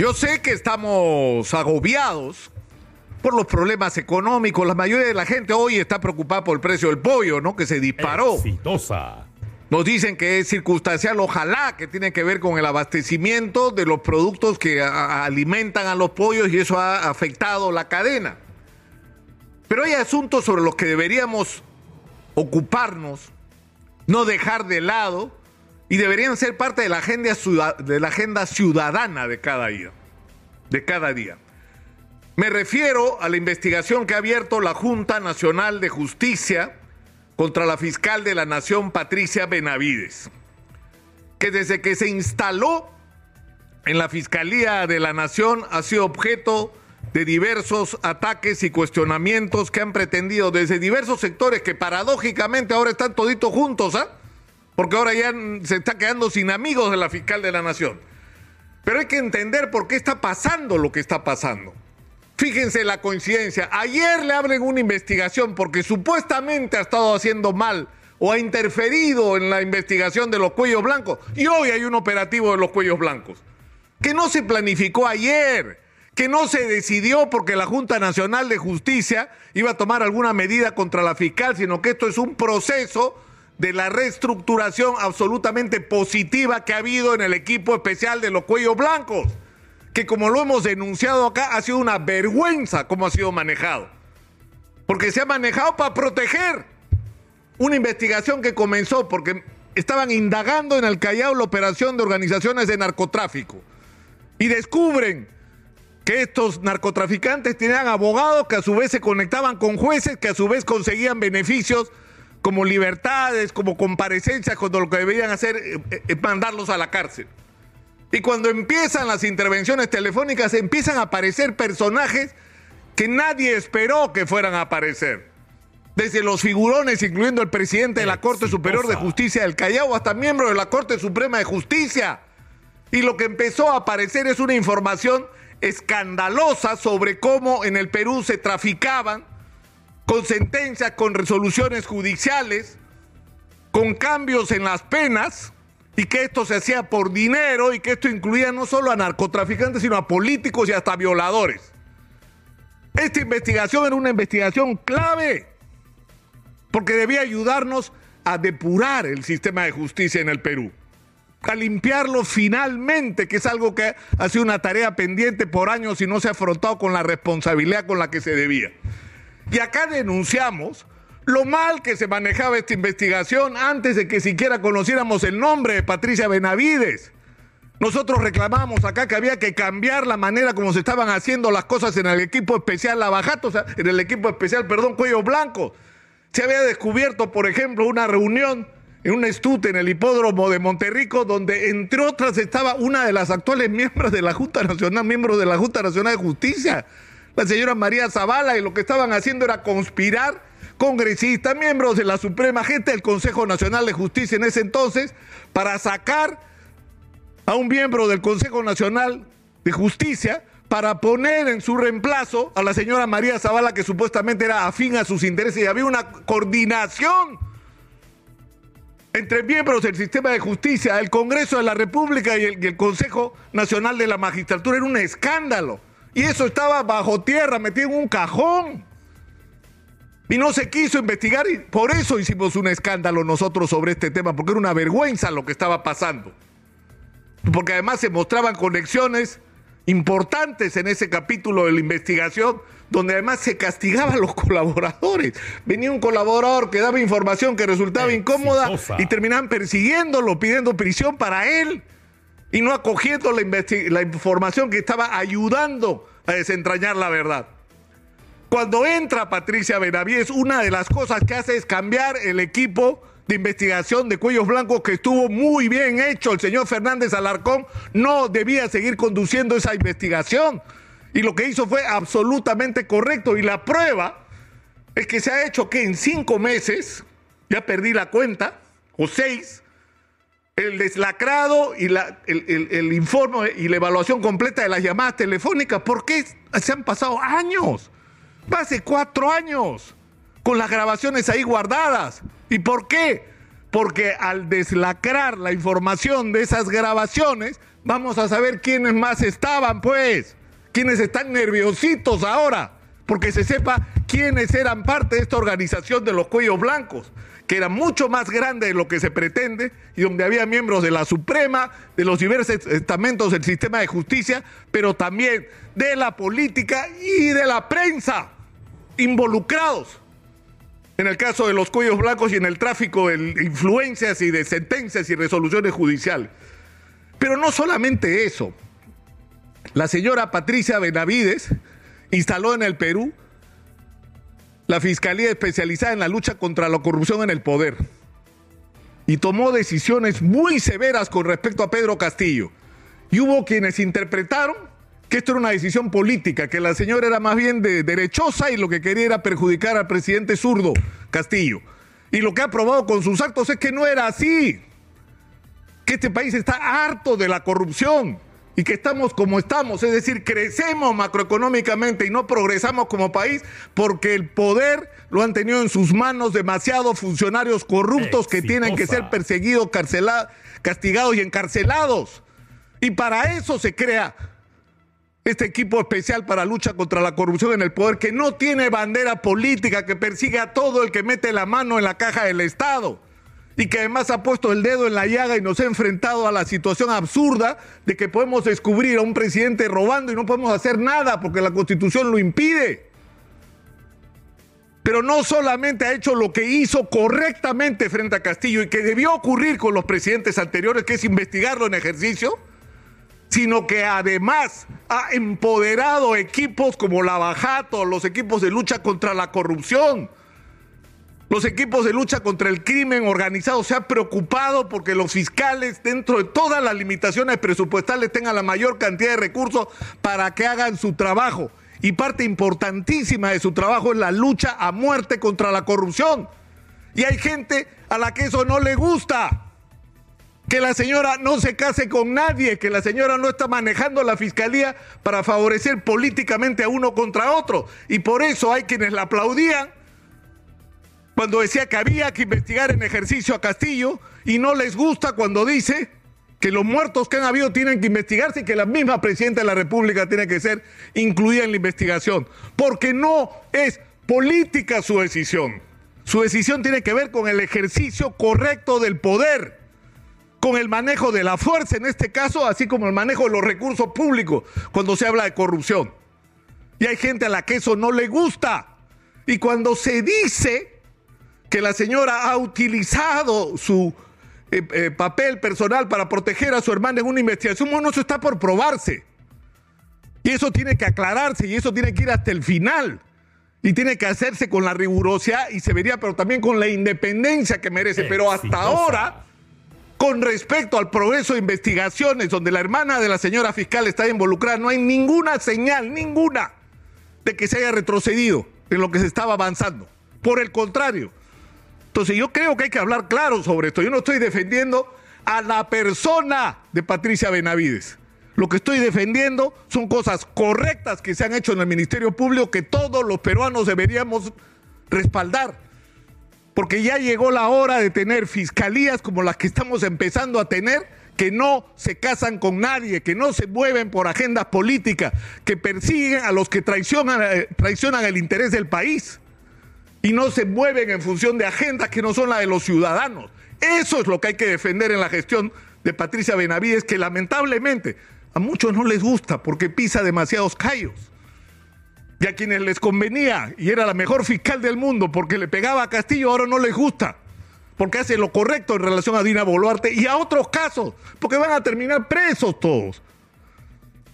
Yo sé que estamos agobiados por los problemas económicos. La mayoría de la gente hoy está preocupada por el precio del pollo, ¿no? Que se disparó. Exitosa. Nos dicen que es circunstancial, ojalá que tiene que ver con el abastecimiento de los productos que a- alimentan a los pollos y eso ha afectado la cadena. Pero hay asuntos sobre los que deberíamos ocuparnos, no dejar de lado y deberían ser parte de la agenda, de la agenda ciudadana de cada día. De cada día. Me refiero a la investigación que ha abierto la Junta Nacional de Justicia contra la fiscal de la Nación, Patricia Benavides, que desde que se instaló en la Fiscalía de la Nación ha sido objeto de diversos ataques y cuestionamientos que han pretendido desde diversos sectores que paradójicamente ahora están toditos juntos, ¿ah? Porque ahora ya se está quedando sin amigos de la fiscal de la Nación. Pero hay que entender por qué está pasando lo que está pasando. Fíjense la coincidencia. Ayer le abren una investigación porque supuestamente ha estado haciendo mal o ha interferido en la investigación de los cuellos blancos. Y hoy hay un operativo de los cuellos blancos. Que no se planificó ayer, que no se decidió porque la Junta Nacional de Justicia iba a tomar alguna medida contra la fiscal, sino que esto es un proceso de la reestructuración absolutamente positiva que ha habido en el equipo especial de los cuellos blancos que como lo hemos denunciado acá, ha sido una vergüenza cómo ha sido manejado. Porque se ha manejado para proteger una investigación que comenzó porque estaban indagando en el Callao la operación de organizaciones de narcotráfico. Y descubren que estos narcotraficantes tenían abogados que a su vez se conectaban con jueces que a su vez conseguían beneficios como libertades, como comparecencias, cuando lo que deberían hacer eh, es mandarlos a la cárcel. Y cuando empiezan las intervenciones telefónicas, empiezan a aparecer personajes que nadie esperó que fueran a aparecer. Desde los figurones, incluyendo el presidente de la Corte Superior de Justicia del Callao, hasta miembros de la Corte Suprema de Justicia. Y lo que empezó a aparecer es una información escandalosa sobre cómo en el Perú se traficaban con sentencias, con resoluciones judiciales, con cambios en las penas y que esto se hacía por dinero y que esto incluía no solo a narcotraficantes, sino a políticos y hasta violadores. Esta investigación era una investigación clave porque debía ayudarnos a depurar el sistema de justicia en el Perú, a limpiarlo finalmente, que es algo que ha sido una tarea pendiente por años y no se ha afrontado con la responsabilidad con la que se debía. Y acá denunciamos lo mal que se manejaba esta investigación antes de que siquiera conociéramos el nombre de Patricia Benavides. Nosotros reclamamos acá que había que cambiar la manera como se estaban haciendo las cosas en el equipo especial Lavajato, o sea, en el equipo especial, perdón, Cuello Blanco. Se había descubierto, por ejemplo, una reunión en un estute en el hipódromo de Monterrico, donde entre otras estaba una de las actuales miembros de la Junta Nacional, miembros de la Junta Nacional de Justicia, la señora María Zavala, y lo que estaban haciendo era conspirar congresistas, miembros de la Suprema, gente del Consejo Nacional de Justicia en ese entonces, para sacar a un miembro del Consejo Nacional de Justicia para poner en su reemplazo a la señora María Zavala, que supuestamente era afín a sus intereses, y había una coordinación entre miembros del sistema de justicia, el Congreso de la República y el, y el Consejo Nacional de la Magistratura. Era un escándalo. Y eso estaba bajo tierra, metido en un cajón. Y no se quiso investigar y por eso hicimos un escándalo nosotros sobre este tema, porque era una vergüenza lo que estaba pasando. Porque además se mostraban conexiones importantes en ese capítulo de la investigación, donde además se castigaban a los colaboradores. Venía un colaborador que daba información que resultaba incómoda y terminaban persiguiéndolo, pidiendo prisión para él y no acogiendo la, información que estaba ayudando a desentrañar la verdad. Cuando entra Patricia Benavides, una de las cosas que hace es cambiar el equipo de investigación de Cuellos Blancos que estuvo muy bien hecho. El señor Fernández Alarcón no debía seguir conduciendo esa investigación. Y lo que hizo fue absolutamente correcto. Y la prueba es que se ha hecho que en cinco meses, ya perdí la cuenta, o seis, el deslacrado y el- el informe y la evaluación completa de las llamadas telefónicas. ¿Por qué se han pasado años? Hace cuatro años, con las grabaciones ahí guardadas. ¿Y por qué? Porque al deslacrar la información de esas grabaciones, Vamos a saber quiénes más estaban, pues. Quiénes están nerviositos ahora. Porque se sepa quiénes eran parte de esta organización de los cuellos blancos, que era mucho más grande de lo que se pretende y donde había miembros de la Suprema, de los diversos estamentos del sistema de justicia, pero también de la política y de la prensa involucrados en el caso de los cuellos blancos y en el tráfico de influencias y de sentencias y resoluciones judiciales. Pero no solamente eso. La señora Patricia Benavides instaló en el Perú la Fiscalía especializada en la lucha contra la corrupción en el poder y tomó decisiones muy severas con respecto a Pedro Castillo. Y hubo quienes interpretaron que esto era una decisión política, que la señora era más bien de derechosa y lo que quería era perjudicar al presidente zurdo Castillo. Y lo que ha probado con sus actos es que no era así, que este país está harto de la corrupción y que estamos como estamos, es decir, crecemos macroeconómicamente y no progresamos como país porque el poder lo han tenido en sus manos demasiados funcionarios corruptos que tienen que ser perseguidos, castigados y encarcelados. Y para eso se crea este equipo especial para lucha contra la corrupción en el poder que no tiene bandera política, que persigue a todo el que mete la mano en la caja del Estado y que además ha puesto el dedo en la llaga y nos ha enfrentado a la situación absurda de que podemos descubrir a un presidente robando y no podemos hacer nada porque la constitución lo impide. Pero no solamente ha hecho lo que hizo correctamente frente a Castillo y que debió ocurrir con los presidentes anteriores, que es investigarlo en ejercicio, sino que además ha empoderado equipos como la Bajato, los equipos de lucha contra la corrupción, los equipos de lucha contra el crimen organizado. Se ha preocupado porque los fiscales, dentro de todas las limitaciones presupuestales, tengan la mayor cantidad de recursos para que hagan su trabajo. Y parte importantísima de su trabajo es la lucha a muerte contra la corrupción. Y hay gente a la que eso no le gusta que la señora no se case con nadie, que la señora no está manejando la fiscalía para favorecer políticamente a uno contra otro. Y por eso hay quienes la aplaudían cuando decía que había que investigar en ejercicio a Castillo y no les gusta cuando dice que los muertos que han habido tienen que investigarse y que la misma presidenta de la República tiene que ser incluida en la investigación. Porque no es política su decisión. Su decisión tiene que ver con el ejercicio correcto del poder con el manejo de la fuerza en este caso, así como el manejo de los recursos públicos cuando se habla de corrupción. Y hay gente a la que eso no le gusta. Y cuando se dice que la señora ha utilizado su eh, eh, papel personal para proteger a su hermana en una investigación, bueno, eso está por probarse. Y eso tiene que aclararse y eso tiene que ir hasta el final. Y tiene que hacerse con la rigurosidad y se vería, pero también con la independencia que merece. Pero hasta ahora con respecto al progreso de investigaciones donde la hermana de la señora fiscal está involucrada, no hay ninguna señal, ninguna, de que se haya retrocedido en lo que se estaba avanzando. Por el contrario. Entonces yo creo que hay que hablar claro sobre esto. Yo no estoy defendiendo a la persona de Patricia Benavides. Lo que estoy defendiendo son cosas correctas que se han hecho en el Ministerio Público que todos los peruanos deberíamos respaldar porque ya llegó la hora de tener fiscalías como las que estamos empezando a tener, que no se casan con nadie, que no se mueven por agendas políticas, que persiguen a los que traicionan, eh, traicionan el interés del país y no se mueven en función de agendas que no son las de los ciudadanos. Eso es lo que hay que defender en la gestión de Patricia Benavides, que lamentablemente a muchos no les gusta porque pisa demasiados callos y a quienes les convenía y era la mejor fiscal del mundo porque le pegaba a Castillo, ahora no les gusta, porque hace lo correcto en relación a Dina Boluarte y a otros casos, porque van a terminar presos todos.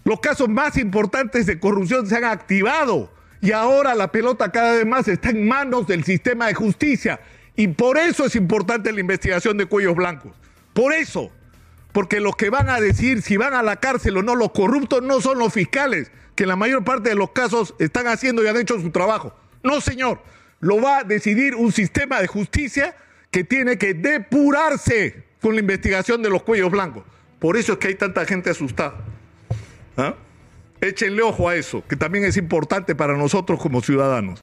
Los casos más importantes de corrupción se han activado y ahora la pelota cada vez más está en manos del sistema de justicia y por eso es importante la investigación de cuellos blancos. Por eso, porque los que van a decir si van a la cárcel o no los corruptos no son los fiscales, que en la mayor parte de los casos están haciendo y han hecho su trabajo. No, señor, lo va a decidir un sistema de justicia que tiene que depurarse con la investigación de los cuellos blancos. Por eso es que hay tanta gente asustada. ¿Ah? Échenle ojo a eso, que también es importante para nosotros como ciudadanos.